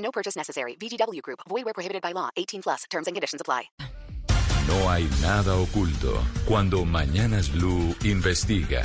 No purchase necessary. VGW Group. Void where prohibited by law. 18 plus. Terms and conditions apply. No hay nada oculto cuando Mañanas Blue investiga.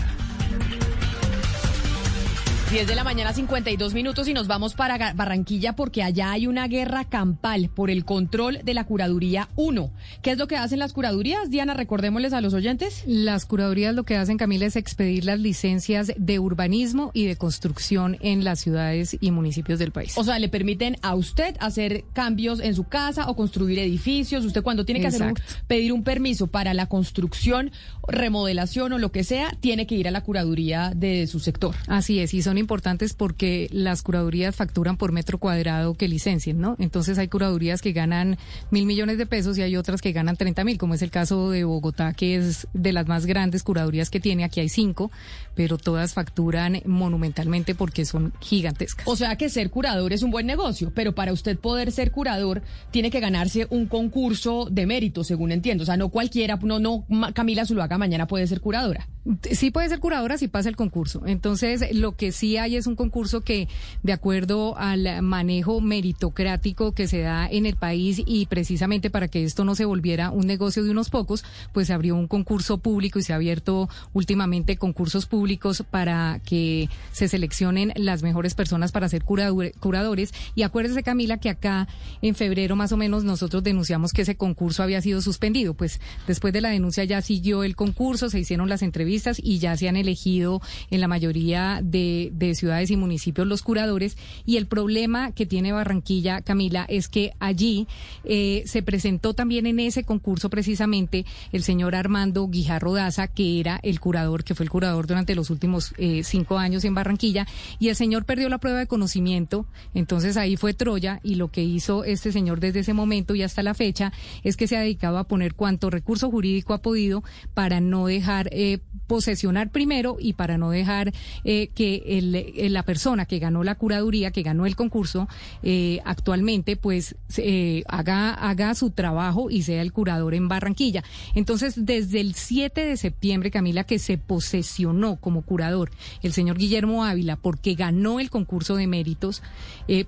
10 de la mañana, 52 minutos y nos vamos para Barranquilla porque allá hay una guerra campal por el control de la curaduría 1. ¿Qué es lo que hacen las curadurías? Diana, recordémosles a los oyentes. Las curadurías lo que hacen, Camila, es expedir las licencias de urbanismo y de construcción en las ciudades y municipios del país. O sea, le permiten a usted hacer cambios en su casa o construir edificios. Usted cuando tiene que hacer pedir un permiso para la construcción, remodelación o lo que sea, tiene que ir a la curaduría de su sector. Así es, y son importantes porque las curadurías facturan por metro cuadrado que licencien, ¿no? Entonces hay curadurías que ganan mil millones de pesos y hay otras que ganan 30 mil, como es el caso de Bogotá, que es de las más grandes curadurías que tiene. Aquí hay cinco, pero todas facturan monumentalmente porque son gigantescas. O sea que ser curador es un buen negocio, pero para usted poder ser curador tiene que ganarse un concurso de mérito, según entiendo. O sea, no cualquiera, no, no Camila Zuluaga mañana puede ser curadora. Sí puede ser curadora si pasa el concurso. Entonces, lo que sí hay es un concurso que, de acuerdo al manejo meritocrático que se da en el país y precisamente para que esto no se volviera un negocio de unos pocos, pues se abrió un concurso público y se ha abierto últimamente concursos públicos para que se seleccionen las mejores personas para ser curadores. Y acuérdese, Camila, que acá en febrero más o menos nosotros denunciamos que ese concurso había sido suspendido. Pues después de la denuncia ya siguió el concurso, se hicieron las entrevistas y ya se han elegido en la mayoría de, ciudades y municipios los curadores. Y el problema que tiene Barranquilla, Camila, es que allí eh, se presentó también en ese concurso precisamente el señor Armando Guijarro Daza, que era el curador, que fue el curador durante los últimos eh, cinco años en Barranquilla, y el señor perdió la prueba de conocimiento, entonces ahí fue Troya, y lo que hizo este señor desde ese momento y hasta la fecha es que se ha dedicado a poner cuanto recurso jurídico ha podido para no dejar eh, posesionar primero y para no dejar eh, que el, la persona que ganó la curaduría, que ganó el concurso, eh, actualmente pues eh, haga, haga su trabajo y sea el curador en Barranquilla. Entonces, desde el 7 de septiembre, Camila, que se posesionó como curador el señor Guillermo Ávila porque ganó el concurso de méritos,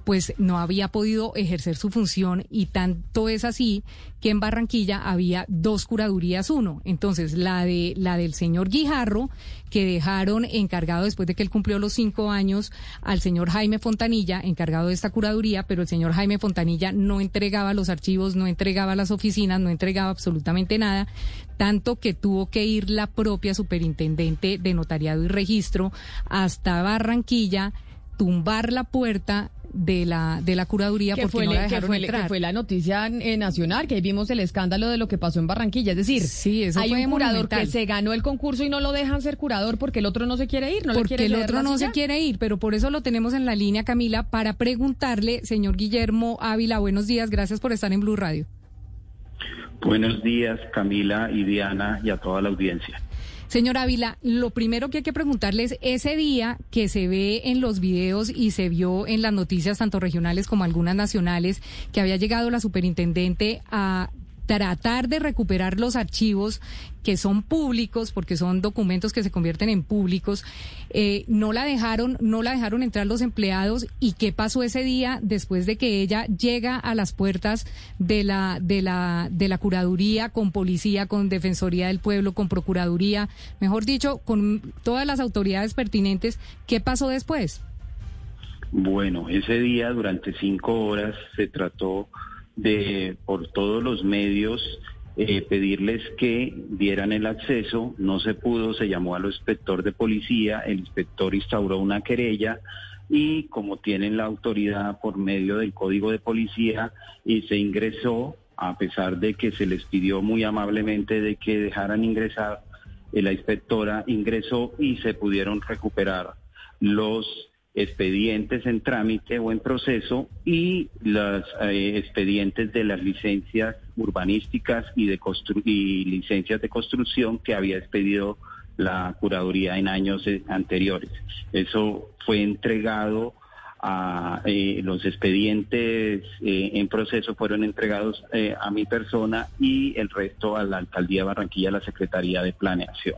pues no había podido ejercer su función y tanto es así que en Barranquilla había dos curadurías, uno. Entonces, la de la del señor Guijarro, que dejaron encargado después de que él cumplió los cinco años al señor Jaime Fontanilla, encargado de esta curaduría, pero el señor Jaime Fontanilla no entregaba los archivos, no entregaba las oficinas, no entregaba absolutamente nada, tanto que tuvo que ir la propia superintendente de notariado y registro hasta Barranquilla, tumbar la puerta de la de la curaduría porque fue, no la dejaron fue, entrar. Que fue la noticia eh, nacional que ahí vimos el escándalo de lo que pasó en Barranquilla, es decir, sí, eso hay un curador que se ganó el concurso y no lo dejan ser curador porque el otro no se quiere ir, no porque le quiere el otro no se quiere ir, pero por eso lo tenemos en la línea Camila para preguntarle, señor Guillermo Ávila, buenos días, gracias por estar en Blue Radio. Buenos días, Camila y Diana y a toda la audiencia. Señor Ávila, lo primero que hay que preguntarle es ese día que se ve en los videos y se vio en las noticias tanto regionales como algunas nacionales que había llegado la superintendente a tratar de recuperar los archivos que son públicos, porque son documentos que se convierten en públicos, eh, no la dejaron, no la dejaron entrar los empleados. Y qué pasó ese día después de que ella llega a las puertas de la, de la, de la curaduría con policía, con defensoría del pueblo, con procuraduría, mejor dicho, con todas las autoridades pertinentes, ¿qué pasó después? Bueno, ese día durante cinco horas se trató de por todos los medios eh, pedirles que dieran el acceso, no se pudo, se llamó al inspector de policía, el inspector instauró una querella y como tienen la autoridad por medio del código de policía y se ingresó, a pesar de que se les pidió muy amablemente de que dejaran ingresar, eh, la inspectora ingresó y se pudieron recuperar los expedientes en trámite o en proceso y los eh, expedientes de las licencias urbanísticas y de y licencias de construcción que había expedido la curaduría en años eh, anteriores. Eso fue entregado a eh, los expedientes en proceso fueron entregados a mi persona y el resto a la alcaldía de Barranquilla, a la Secretaría de Planeación.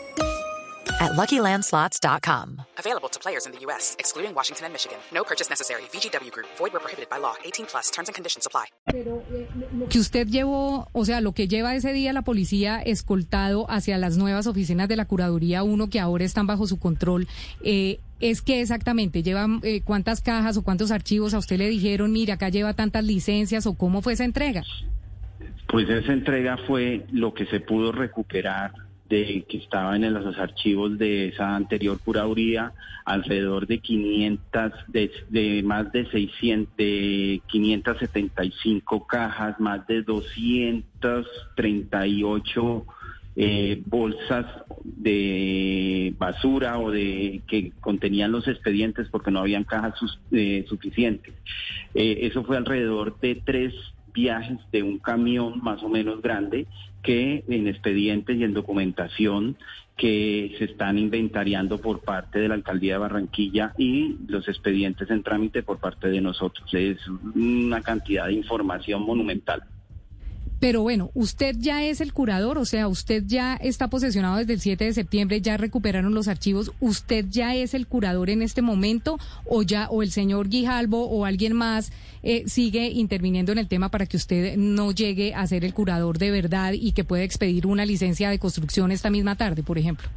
at LuckyLandSlots.com. Available to players in the U.S., excluding Washington and Michigan. No purchase necessary. VGW Group. Void where prohibited by law. 18 plus. Terms and conditions apply. Pero eh, lo que usted llevó, o sea, lo que lleva ese día la policía escoltado hacia las nuevas oficinas de la Curaduría 1 que ahora están bajo su control, eh, es que exactamente llevan eh, cuántas cajas o cuántos archivos a usted le dijeron, mira, acá lleva tantas licencias o cómo fue esa entrega. Pues esa entrega fue lo que se pudo recuperar de que estaban en los archivos de esa anterior curaduría, alrededor de 500, de, más de 600, de 575 cajas, más de 238 eh, bolsas de basura o de que contenían los expedientes porque no habían cajas eh, suficientes. Eh, eso fue alrededor de tres viajes de un camión más o menos grande que en expedientes y en documentación que se están inventariando por parte de la alcaldía de Barranquilla y los expedientes en trámite por parte de nosotros. Es una cantidad de información monumental. Pero bueno, usted ya es el curador, o sea, usted ya está posesionado desde el 7 de septiembre, ya recuperaron los archivos, ¿usted ya es el curador en este momento o ya o el señor Guijalbo o alguien más eh, sigue interviniendo en el tema para que usted no llegue a ser el curador de verdad y que pueda expedir una licencia de construcción esta misma tarde, por ejemplo?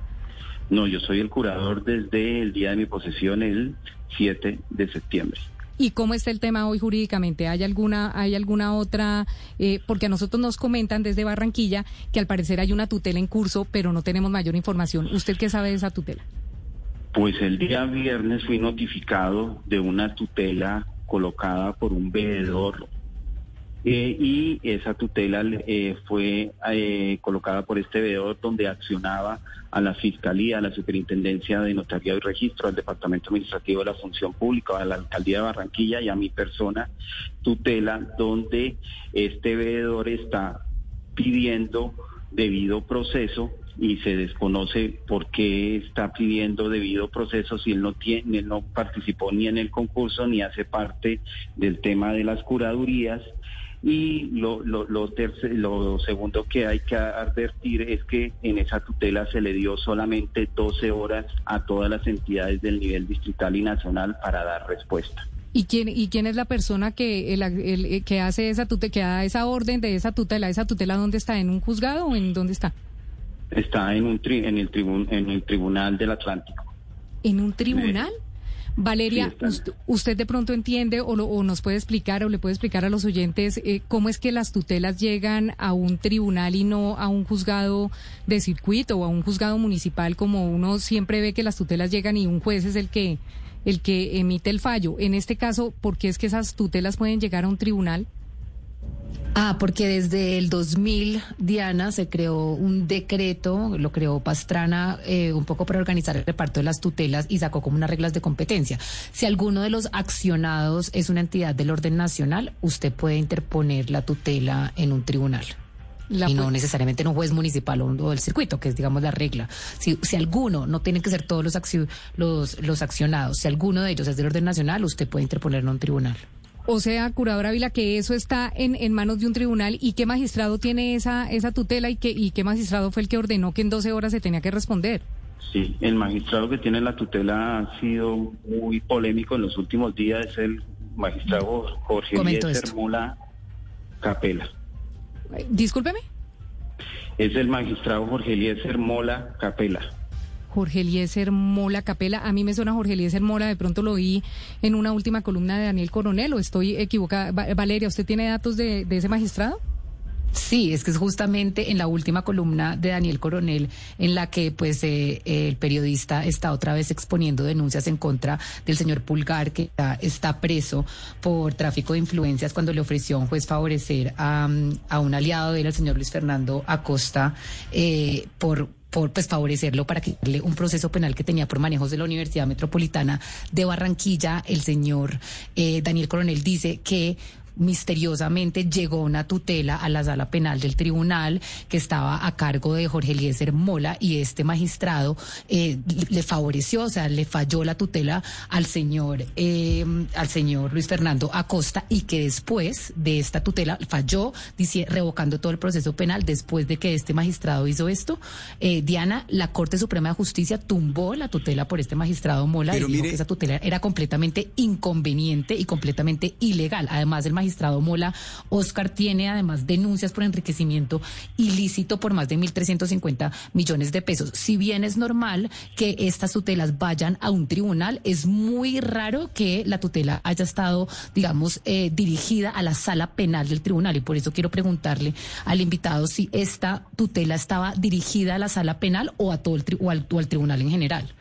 No, yo soy el curador desde el día de mi posesión, el 7 de septiembre. ¿Y cómo está el tema hoy jurídicamente? ¿Hay alguna, hay alguna otra? Eh, porque a nosotros nos comentan desde Barranquilla que al parecer hay una tutela en curso, pero no tenemos mayor información. ¿Usted qué sabe de esa tutela? Pues el día viernes fui notificado de una tutela colocada por un veedor eh, y esa tutela eh, fue eh, colocada por este veedor donde accionaba a la Fiscalía, a la Superintendencia de Notariado y Registro, al Departamento Administrativo de la Función Pública, a la Alcaldía de Barranquilla y a mi persona tutela, donde este veedor está pidiendo debido proceso y se desconoce por qué está pidiendo debido proceso si él no tiene, no participó ni en el concurso ni hace parte del tema de las curadurías y lo, lo, lo, lo segundo que hay que advertir es que en esa tutela se le dio solamente 12 horas a todas las entidades del nivel distrital y nacional para dar respuesta. ¿Y quién, ¿Y quién es la persona que, el, que hace esa tutela, que da esa orden de esa tutela? ¿Esa tutela dónde está? ¿En un juzgado o en dónde está? Está en, un en, el, tribun, en el Tribunal del Atlántico. ¿En un tribunal? Valeria, usted, de pronto entiende o, nos puede explicar o le puede explicar a los oyentes eh, cómo es que las tutelas llegan a un tribunal y no a un juzgado de circuito o a un juzgado municipal como uno siempre ve que las tutelas llegan y un juez es el que el que emite el fallo. En este caso, ¿por qué es que esas tutelas pueden llegar a un tribunal? Ah, porque desde el 2000, Diana, se creó un decreto, lo creó Pastrana eh, un poco para organizar el reparto de las tutelas y sacó como unas reglas de competencia. Si alguno de los accionados es una entidad del orden nacional, usted puede interponer la tutela en un tribunal. y no necesariamente en un juez municipal o, del circuito, que es, digamos, la regla. Si, si alguno, no tienen que ser todos los, los, los accionados, si alguno de ellos es del orden nacional, usted puede interponerlo en un tribunal. O sea, curador Ávila, que eso está en, en manos de un tribunal y qué magistrado tiene esa, esa tutela y qué, y qué magistrado fue el que ordenó que en 12 horas se tenía que responder. Sí, el magistrado que tiene la tutela ha sido muy polémico en los últimos días, es el magistrado Jorge Eliezer Mola Capela. Discúlpeme. Es el magistrado Jorge Eliezer Mola Capela. Jorge Eliezer Mola Capela. A mí me suena Jorge Eliezer Mola, de pronto lo vi en una última columna de Daniel Coronel, o estoy equivocada. Valeria, ¿usted tiene datos de, ese magistrado? Sí, es que es justamente en la última columna de Daniel Coronel en la que pues eh, el periodista está otra vez exponiendo denuncias en contra del señor Pulgar que está, preso por tráfico de influencias cuando le ofreció a un juez favorecer a, un aliado de él, el señor Luis Fernando Acosta, eh, por por pues favorecerlo para quitarle un proceso penal que tenía por manejos de la Universidad Metropolitana de Barranquilla. El señor eh, Daniel Coronel dice que misteriosamente llegó una tutela a la sala penal del tribunal que estaba a cargo de Jorge Eliezer Mola y este magistrado eh, le favoreció, o sea, le falló la tutela al señor, eh, al señor Luis Fernando Acosta y que después de esta tutela falló, dice, revocando todo el proceso penal después de que este magistrado hizo esto. Eh, Diana, la Corte Suprema de Justicia tumbó la tutela por este magistrado Mola y dijo que esa tutela era completamente inconveniente y completamente ilegal. Además, el magistrado magistrado Mola, Oscar tiene además denuncias por enriquecimiento ilícito por más de 1.350 millones de pesos. Si bien es normal que estas tutelas vayan a un tribunal, es muy raro que la tutela haya estado, digamos, eh, dirigida a la sala penal del tribunal. Y por eso quiero preguntarle al invitado si esta tutela estaba dirigida a la sala penal o a todo el o al tribunal en general.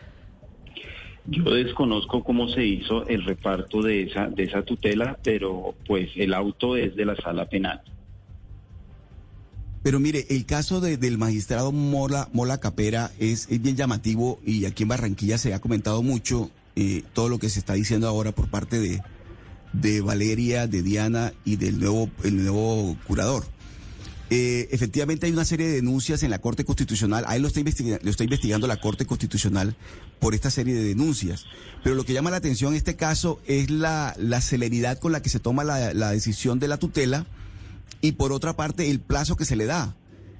Yo desconozco cómo se hizo el reparto de esa, de esa tutela, pero pues el auto es de la sala penal. Pero mire, el caso del magistrado Mola, Mola Capera es, bien llamativo y aquí en Barranquilla se ha comentado mucho eh, todo lo que se está diciendo ahora por parte de, de Valeria, de Diana y del nuevo, el nuevo curador. Eh, efectivamente hay una serie de denuncias en la Corte Constitucional, ahí lo está, investigando, lo está investigando la Corte Constitucional por esta serie de denuncias. Pero lo que llama la atención en este caso es la, celeridad con la que se toma la, decisión de la tutela y por otra parte el plazo que se le da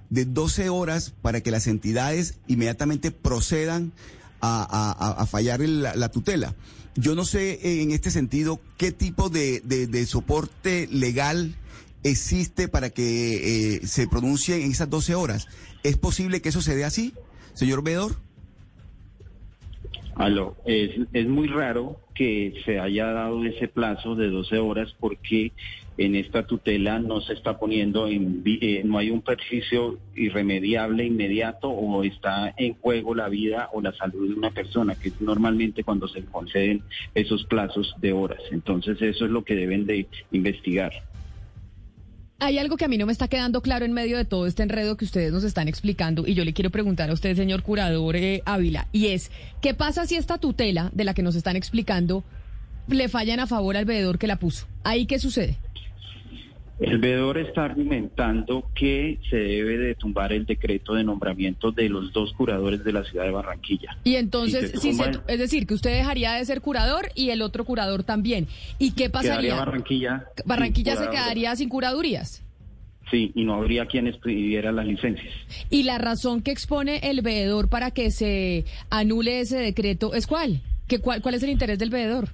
de 12 horas para que las entidades inmediatamente procedan a, fallar la, tutela. Yo no sé eh, en este sentido qué tipo de, de soporte legal existe para que eh, se pronuncie en esas 12 horas. ¿Es posible que eso se dé así, señor Vedor? Aló, es, es muy raro que se haya dado ese plazo de 12 horas porque en esta tutela no se está poniendo en, eh, no hay un perjuicio irremediable inmediato o está en juego la vida o la salud de una persona, que es normalmente cuando se conceden esos plazos de horas. Entonces eso es lo que deben de investigar. Hay algo que a mí no me está quedando claro en medio de todo este enredo que ustedes nos están explicando y yo le quiero preguntar a usted, señor curador eh, Ávila, y es, ¿qué pasa si esta tutela de la que nos están explicando le fallan a favor al veedor que la puso? ¿Ahí qué sucede? El veedor está argumentando que se debe de tumbar el decreto de nombramiento de los dos curadores de la ciudad de Barranquilla. Y entonces, es decir, que usted dejaría de ser curador y el otro curador también. ¿Y qué pasaría? Barranquilla. Barranquilla se quedaría sin curadurías. Sí, y no habría quien expidiera las licencias. ¿Y la razón que expone el veedor para que se anule ese decreto es cuál? ¿Qué, cuál, ¿Cuál es el interés del veedor?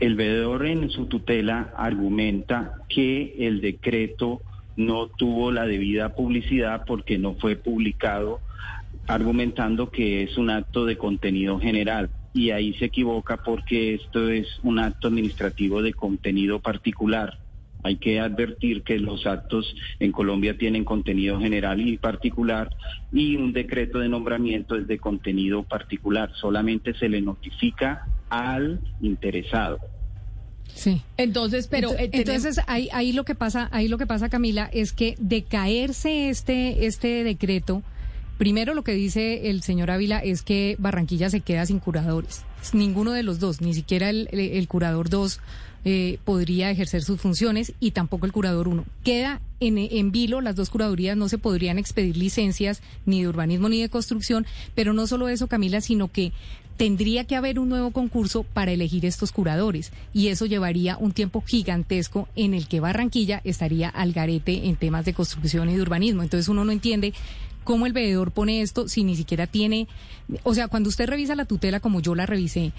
El veedor en su tutela argumenta que el decreto no tuvo la debida publicidad porque no fue publicado, argumentando que es un acto de contenido general. Y ahí se equivoca porque esto es un acto administrativo de contenido particular. Hay que advertir que los actos en Colombia tienen contenido general y particular y un decreto de nombramiento es de contenido particular. Solamente se le notifica al interesado. Sí. Entonces, pero eh, entonces ahí, ahí lo que pasa, ahí lo que pasa, Camila, es que de caerse este este decreto, primero lo que dice el señor Ávila es que Barranquilla se queda sin curadores. Ninguno de los dos, ni siquiera el, el curador 2 eh, podría ejercer sus funciones y tampoco el curador 1. Queda en, en vilo, las dos curadurías no se podrían expedir licencias ni de urbanismo ni de construcción, pero no solo eso, Camila, sino que tendría que haber un nuevo concurso para elegir estos curadores y eso llevaría un tiempo gigantesco en el que Barranquilla estaría al garete en temas de construcción y de urbanismo. Entonces uno no entiende cómo el veedor pone esto si ni siquiera tiene, o sea, cuando usted revisa la tutela como yo la revisé,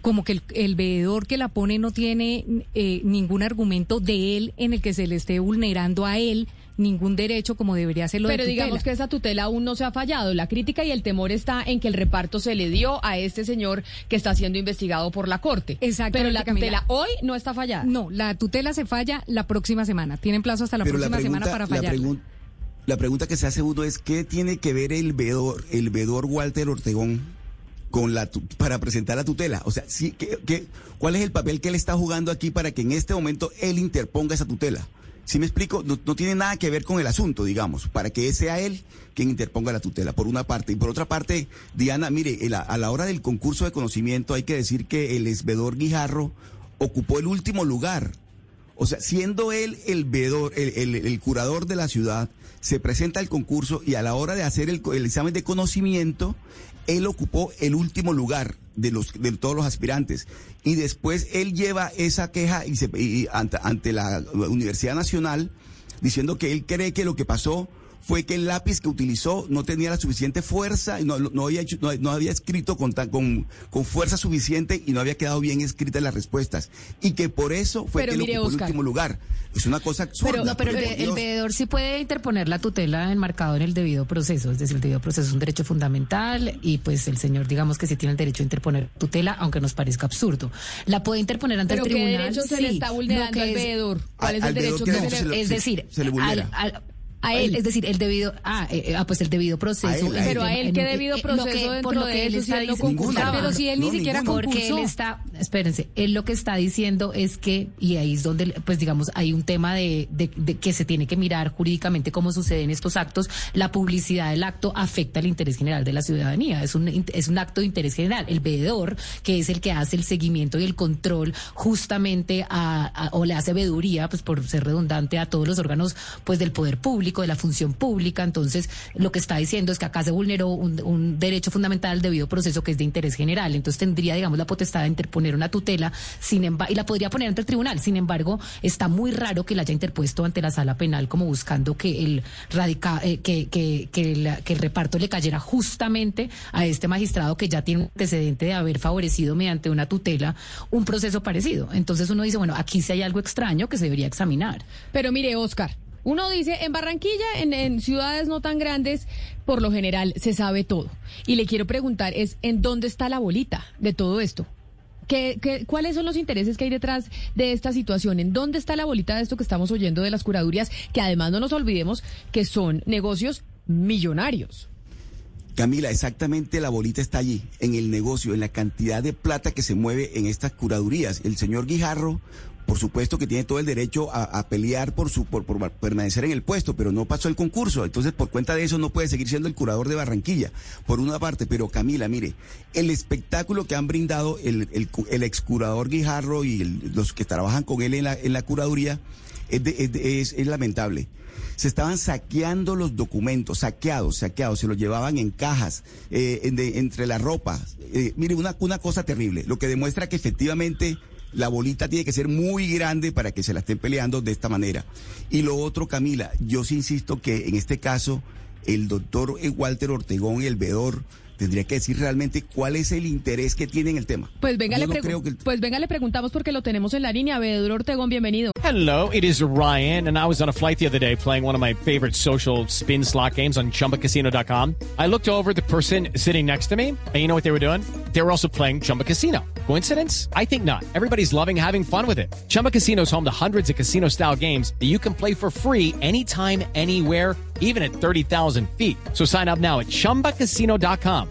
como que el, veedor que la pone no tiene eh, ningún argumento de él en el que se le esté vulnerando a él ningún derecho como debería ser lo Pero de digamos que esa tutela aún no se ha fallado. La crítica y el temor está en que el reparto se le dio a este señor que está siendo investigado por la corte. Exactamente, Pero la Camila. tutela hoy no está fallada. No, la tutela se falla la próxima semana. Tienen plazo hasta la Pero próxima semana para la, fallar. la pregunta que se hace uno es ¿qué tiene que ver el vedor, el vedor Walter Ortegón con la tu- para presentar la tutela? O sea, sí, ¿qué, qué- cuál es el papel que él está jugando aquí para que en este momento él interponga esa tutela? Si me explico, no, tiene nada que ver con el asunto, digamos, para que sea él quien interponga la tutela, por una parte. Y por otra parte, Diana, mire, a la hora del concurso de conocimiento hay que decir que el esvedor Guijarro ocupó el último lugar. O sea, siendo él el vedor, el- el curador de la ciudad, se presenta al concurso y a la hora de hacer el, examen de conocimiento, él ocupó el último lugar de los de todos los aspirantes. Y después él lleva esa queja y se, y ante, ante la Universidad Nacional diciendo que él cree que lo que pasó fue que el lápiz que utilizó no tenía la suficiente fuerza y no, no había hecho, no, no había escrito con, tan- con, con fuerza suficiente y no había quedado bien escritas las respuestas. Y que por eso fue Pero que mire, ocupó el último lugar. Es una cosa absurda. No, pero el, el veedor sí puede interponer la tutela enmarcado en el debido proceso, es decir, el debido proceso es un derecho fundamental y pues el señor digamos que sí tiene el derecho a interponer tutela, aunque nos parezca absurdo. La puede interponer ante Pero el ¿qué tribunal. derecho se le sí. está Lo vulnerando al veedor? ¿Cuál Al- es el derecho ¿qué que se le... le- es decir, se le vulnera. al- al- A él. es decir, el debido, ah, eh, eh, ah, pues el debido proceso. A él, a él. Pero a él, ¿qué debido eh, proceso que- dentro por lo de que él eso si está él no diciendo- concursaba? Pero si él ni siquiera ninguno. Porque él concursó. está, espérense, él lo que está diciendo es que, y ahí es donde, pues digamos, hay un tema de, de- de que se tiene que mirar jurídicamente cómo suceden estos actos. La publicidad del acto afecta el interés general de la ciudadanía. Es un, es un acto de interés general. El veedor, que es el que hace el seguimiento y el control justamente a, a- o le hace veeduría, pues por ser redundante, a todos los órganos, pues del poder público, de la función pública. Entonces, lo que está diciendo es que acá se vulneró un, derecho fundamental al debido proceso que es de interés general. Entonces tendría, digamos, la potestad de interponer una tutela, sin y la podría poner ante el tribunal. Sin embargo, está muy raro que la haya interpuesto ante la sala penal como buscando que el radica, eh, que, que, que, la- que el reparto le cayera justamente a este magistrado que ya tiene un antecedente de haber favorecido mediante una tutela un proceso parecido. Entonces uno dice, bueno, aquí sí hay algo extraño que se debería examinar. Pero mire, Oscar, uno dice, en Barranquilla, en, ciudades no tan grandes, por lo general se sabe todo. Y le quiero preguntar es, ¿en dónde está la bolita de todo esto? ¿Qué, qué, cuáles son los intereses que hay detrás de esta situación? ¿En dónde está la bolita de esto que estamos oyendo de las curadurías? Que además no nos olvidemos que son negocios millonarios. Camila, exactamente la bolita está allí, en el negocio, en la cantidad de plata que se mueve en estas curadurías. El señor Guijarro, por supuesto que tiene todo el derecho a, pelear por su por, por permanecer en el puesto, pero no pasó el concurso. Entonces, por cuenta de eso, no puede seguir siendo el curador de Barranquilla, por una parte. Pero Camila, mire, el espectáculo que han brindado el, el, ex curador Guijarro y los que trabajan con él en la, en la curaduría es, de- es lamentable. Se estaban saqueando los documentos, saqueados, saqueados, se los llevaban en cajas, eh, en de- entre la ropa. Eh, mire, una, una cosa terrible, lo que demuestra que efectivamente la bolita tiene que ser muy grande para que se la estén peleando de esta manera. Y lo otro, Camila, yo sí insisto que en este caso el doctor Walter Ortegón, el veedor, tendría que decir realmente cuál es el interés que tiene en el tema. Pues venga, Yo le no que pues venga, le preguntamos porque lo tenemos en la línea. Veedor Ortegón, bienvenido. Hello, it is Ryan, and I was on a flight the other day playing one of my favorite social spin slot games on chumbacasino.com. I looked over the person sitting next to me, and you know what they were doing? They were also playing Chumba Casino. Coincidence? I think not. Everybody's loving having fun with it. Chumba Casino is home to hundreds of casino style games that you can play for free anytime, anywhere, even at 30,000 feet. So sign up now at chumbacasino.com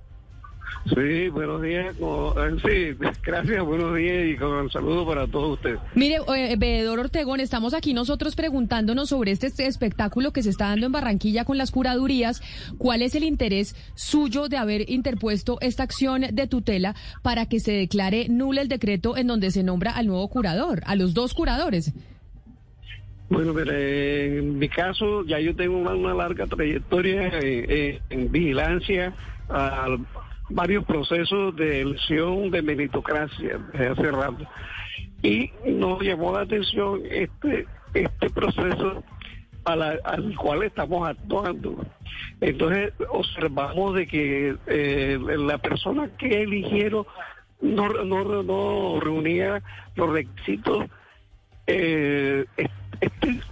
Sí, buenos días. como- sí, gracias, buenos días y con el saludo para todos ustedes. Mire, eh, veedor Ortegón, estamos aquí nosotros preguntándonos sobre este, este espectáculo que se está dando en Barranquilla con las curadurías. ¿Cuál es el interés suyo de haber interpuesto esta acción de tutela para que se declare nulo el decreto en donde se nombra al nuevo curador, a los dos curadores? Bueno, pero eh, en mi caso ya yo tengo una, una larga trayectoria eh, en vigilancia a varios procesos de elección de meritocracia desde hace rato. Y nos llamó la atención este, este proceso a la- al cual estamos actuando. Entonces observamos de que eh, la persona que eligieron no, no, no reunía los requisitos eh,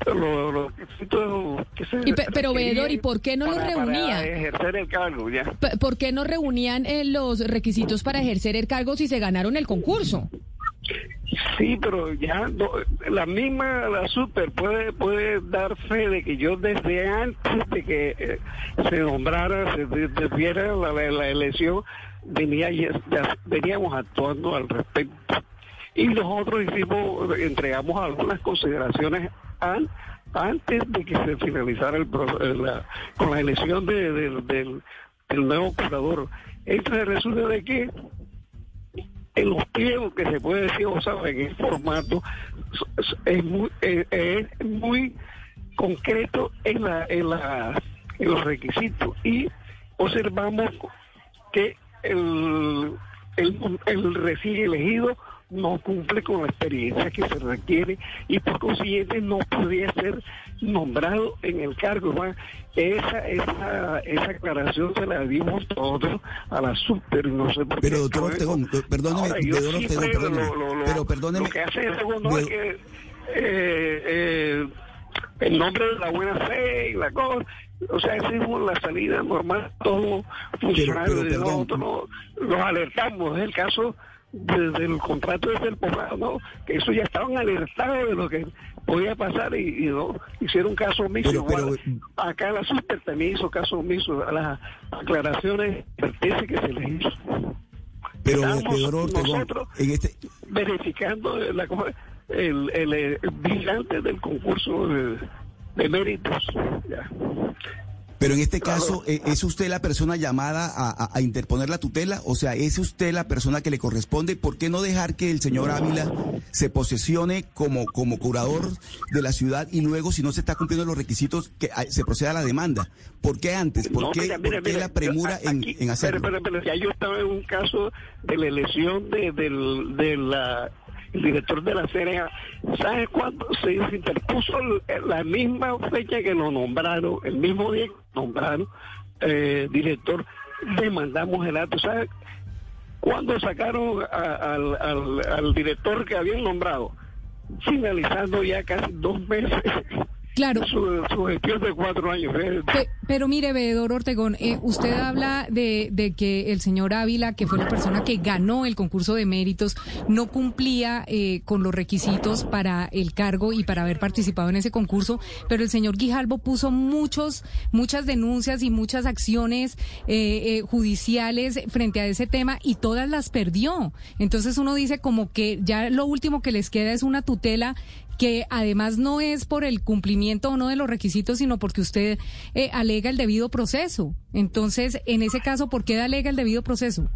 los, los requisitos que se y, pero veedor, ¿y por qué no los? Para ejercer el cargo, ya. ¿Por qué no reunían eh, los requisitos para ejercer el cargo si se ganaron el concurso? Sí, pero ya la misma, la super puede puede dar fe de que yo desde antes de que eh, se nombrara, se desviera la, la, elección, venía ya, veníamos actuando al respecto. Y nosotros hicimos, entregamos algunas consideraciones antes de que se finalizara el, la, con la elección de, del, nuevo curador. Entonces resulta de que en los pliegos que se puede decir, o sea, en el formato, es muy, eh, es muy concreto en, la, en, la, en los requisitos y observamos que el, el, el recién elegido no cumple con la experiencia que se requiere y por consiguiente no podría ser nombrado en el cargo. Esa, esa, esa aclaración se la dimos todos a la super, no sé por Pero doctor Ortegón, perdóneme, pero perdóneme. Lo que hace el segundo es que eh, eh, el nombre de la buena fe y la cosa, o sea, esa es la salida normal, todos funcionarios de nosotros los alertamos, es el caso desde el contrato desde el poblado, ¿no? que eso ya estaban alertados de lo que podía pasar y, no hicieron caso omiso. acá la super también hizo caso omiso a las aclaraciones que se les hizo. Pero nosotros en este... verificando la, el, el, vigilante del concurso de, de méritos. Ya. Pero en este caso, ¿e-, ¿es usted la persona llamada a, interponer la tutela? O sea, ¿es usted la persona que le corresponde? ¿Por qué no dejar que el señor Ávila se posesione como, como curador de la ciudad y luego, si no se está cumpliendo los requisitos, que se proceda a la demanda? ¿Por qué antes? ¿Por, qué, la premura en, hacerlo? Pero, pero, ya yo estaba en un caso de la elección de, de la el director de la CNA, ¿sabe cuándo se interpuso la misma fecha que lo nombraron, el mismo día que nombraron eh, director, demandamos el acto, ¿sabe cuándo sacaron al, al, al director que habían nombrado? Finalizando ya casi dos meses Claro. Su, gestión de cuatro años. ¿eh? pero mire, veedor Ortegón, eh, usted habla de, de, que el señor Ávila, que fue la persona que ganó el concurso de méritos, no cumplía eh, con los requisitos para el cargo y para haber participado en ese concurso, pero el señor Guijalbo puso muchos, muchas denuncias y muchas acciones judiciales frente a ese tema y todas las perdió. Entonces uno dice como que ya lo último que les queda es una tutela que además no es por el cumplimiento o no de los requisitos, sino porque usted eh, alega el debido proceso. Entonces, en ese caso, ¿por qué alega el debido proceso?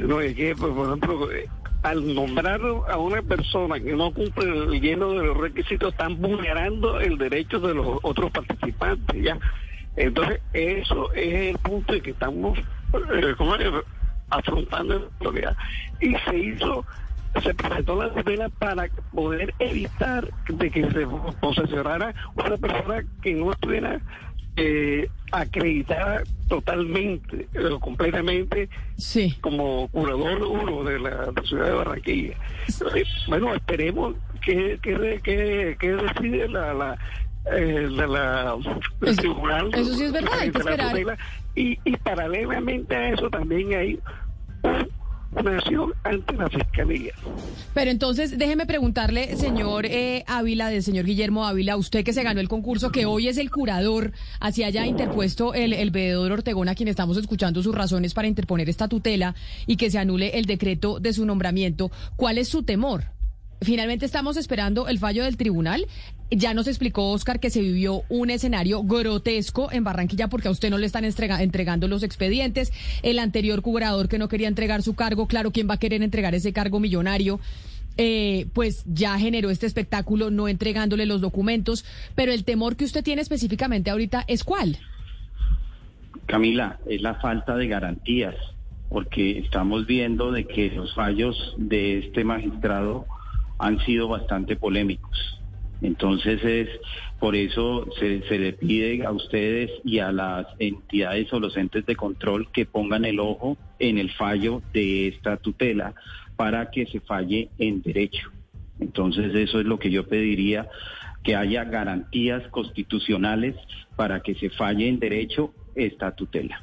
No, es que, por ejemplo, eh, al nombrar a una persona que no cumple el lleno de los requisitos, están vulnerando el derecho de los otros participantes, ¿ya? Entonces, eso es el punto en que estamos eh, afrontando la Y se hizo se presentó la tutela para poder evitar de que se posesionara una persona que no estuviera eh, acreditada totalmente, eh, completamente sí. como curador uno de la, ciudad de Barranquilla. Eh, bueno, esperemos que, que, que, que decide la, la, eh, la, el tribunal. Eso sí es verdad, hay que esperar. Y, y paralelamente a eso también hay un ante la Fiscalía. Pero entonces, déjeme preguntarle, señor eh, Ávila, del señor Guillermo Ávila, usted que se ganó el concurso, que hoy es el curador, así haya interpuesto el, el veedor Ortegón, a quien estamos escuchando sus razones para interponer esta tutela y que se anule el decreto de su nombramiento, ¿cuál es su temor? Finalmente estamos esperando el fallo del tribunal. Ya nos explicó Oscar que se vivió un escenario grotesco en Barranquilla porque a usted no le están entregando los expedientes. El anterior curador que no quería entregar su cargo, claro, ¿quién va a querer entregar ese cargo millonario? Eh, pues ya generó este espectáculo no entregándole los documentos. Pero el temor que usted tiene específicamente ahorita es cuál? Camila, es la falta de garantías, porque estamos viendo de que los fallos de este magistrado han sido bastante polémicos. Entonces es por eso se, le pide a ustedes y a las entidades o los entes de control que pongan el ojo en el fallo de esta tutela para que se falle en derecho. Entonces eso es lo que yo pediría, que haya garantías constitucionales para que se falle en derecho esta tutela.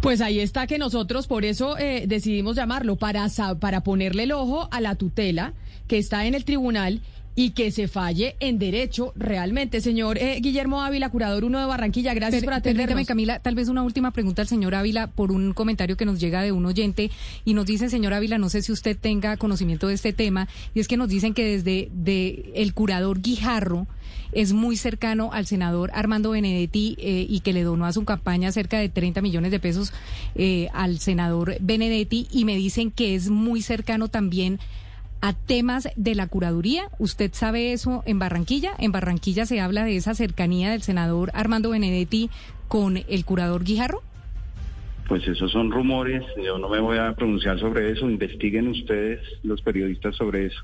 Pues ahí está que nosotros por eso eh, decidimos llamarlo, para, para ponerle el ojo a la tutela que está en el tribunal y que se falle en derecho realmente. Señor eh, Guillermo Ávila, curador uno de Barranquilla, gracias por atendernos. Permítame, Camila, tal vez una última pregunta al señor Ávila por un comentario que nos llega de un oyente y nos dice, señor Ávila, no sé si usted tenga conocimiento de este tema, y es que nos dicen que desde de el curador Guijarro es muy cercano al senador Armando Benedetti eh, y que le donó a su campaña cerca de 30 millones de pesos eh, al senador Benedetti y me dicen que es muy cercano también a temas de la curaduría. ¿Usted sabe eso en Barranquilla? En Barranquilla se habla de esa cercanía del senador Armando Benedetti con el curador Guijarro. Pues esos son rumores, yo no me voy a pronunciar sobre eso, investiguen ustedes los periodistas sobre eso.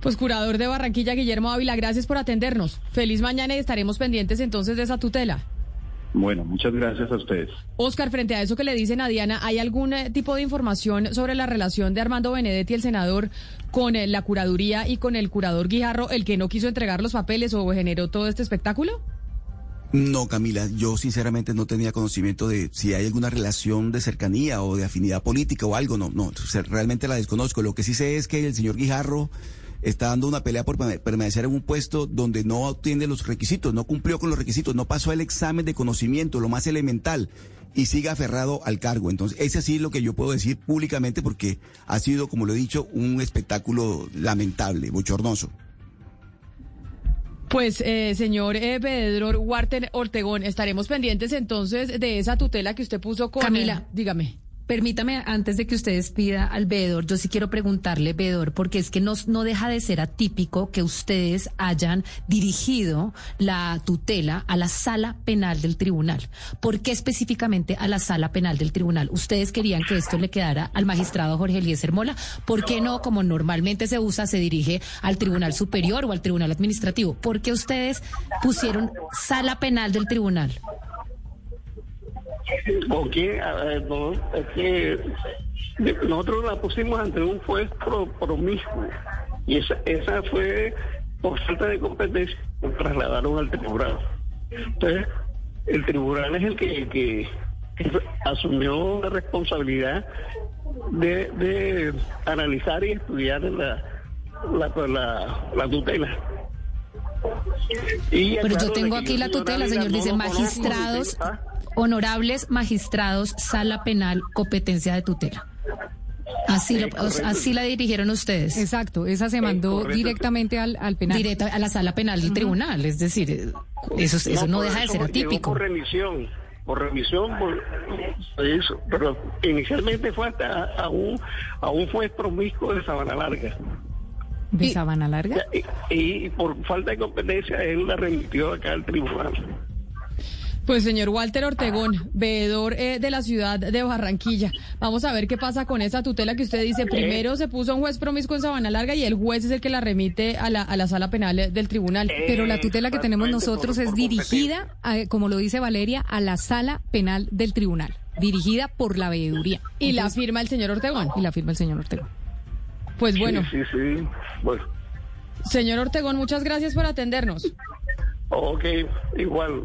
Pues curador de Barranquilla, Guillermo Ávila, gracias por atendernos. Feliz mañana y estaremos pendientes entonces de esa tutela. Bueno, muchas gracias a ustedes. Oscar, frente a eso que le dicen a Diana, ¿hay algún eh, tipo de información sobre la relación de Armando Benedetti, el senador, con eh, la curaduría y con el curador Guijarro, el que no quiso entregar los papeles o generó todo este espectáculo? No, Camila, yo sinceramente no tenía conocimiento de si hay alguna relación de cercanía o de afinidad política o algo, no, no, realmente la desconozco. Lo que sí sé es que el señor Guijarro está dando una pelea por permanecer en un puesto donde no obtiene los requisitos, no cumplió con los requisitos, no pasó el examen de conocimiento, lo más elemental, y sigue aferrado al cargo. Entonces, ese sí es lo que yo puedo decir públicamente porque ha sido, como lo he dicho, un espectáculo lamentable, bochornoso. Pues, eh, señor eh, Pedro Huarten Ortegón, estaremos pendientes entonces de esa tutela que usted puso con... Camila, dígame. Permítame, antes de que ustedes pida al veedor, yo sí quiero preguntarle, veedor, porque es que no, no deja de ser atípico que ustedes hayan dirigido la tutela a la sala penal del tribunal. ¿Por qué específicamente a la sala penal del tribunal? ¿Ustedes querían que esto le quedara al magistrado Jorge Eliezer Mola? ¿Por qué no, como normalmente se usa, se dirige al tribunal superior o al tribunal administrativo? ¿Por qué ustedes pusieron sala penal del tribunal? Porque no, es que nosotros la pusimos ante un juez pro, mismo y esa, esa fue por falta de competencia, nos trasladaron al tribunal. Entonces, el tribunal es el que, que, asumió la responsabilidad de, de analizar y estudiar la, la, la, tutela. Pero yo tengo aquí la tutela, señor, dice magistrados. Honorables magistrados, sala penal, competencia de tutela. Así, así la dirigieron ustedes. Exacto, esa se mandó directamente al, al penal. Directa a la sala penal del tribunal, es decir, eso, eso no, deja de ser atípico. Por remisión, por remisión, por eso, pero inicialmente fue hasta a un, a un juez promiscuo de Sabana Larga. ¿De Sabana Larga? Y, y por falta de competencia él la remitió acá al tribunal. Pues señor Walter Ortegón, veedor eh, de la ciudad de Barranquilla, vamos a ver qué pasa con esa tutela que usted dice. Primero se puso un juez promiscuo en Sabana Larga y el juez es el que la remite a la, a la sala penal del tribunal. Pero la tutela que tenemos nosotros es dirigida, como lo dice Valeria, a la sala penal del tribunal, dirigida por la veeduría. Y la firma el señor Ortegón. Y la firma el señor Ortegón. Pues bueno. Sí, sí, Bueno. Señor Ortegón, muchas gracias por atendernos. Ok, igual.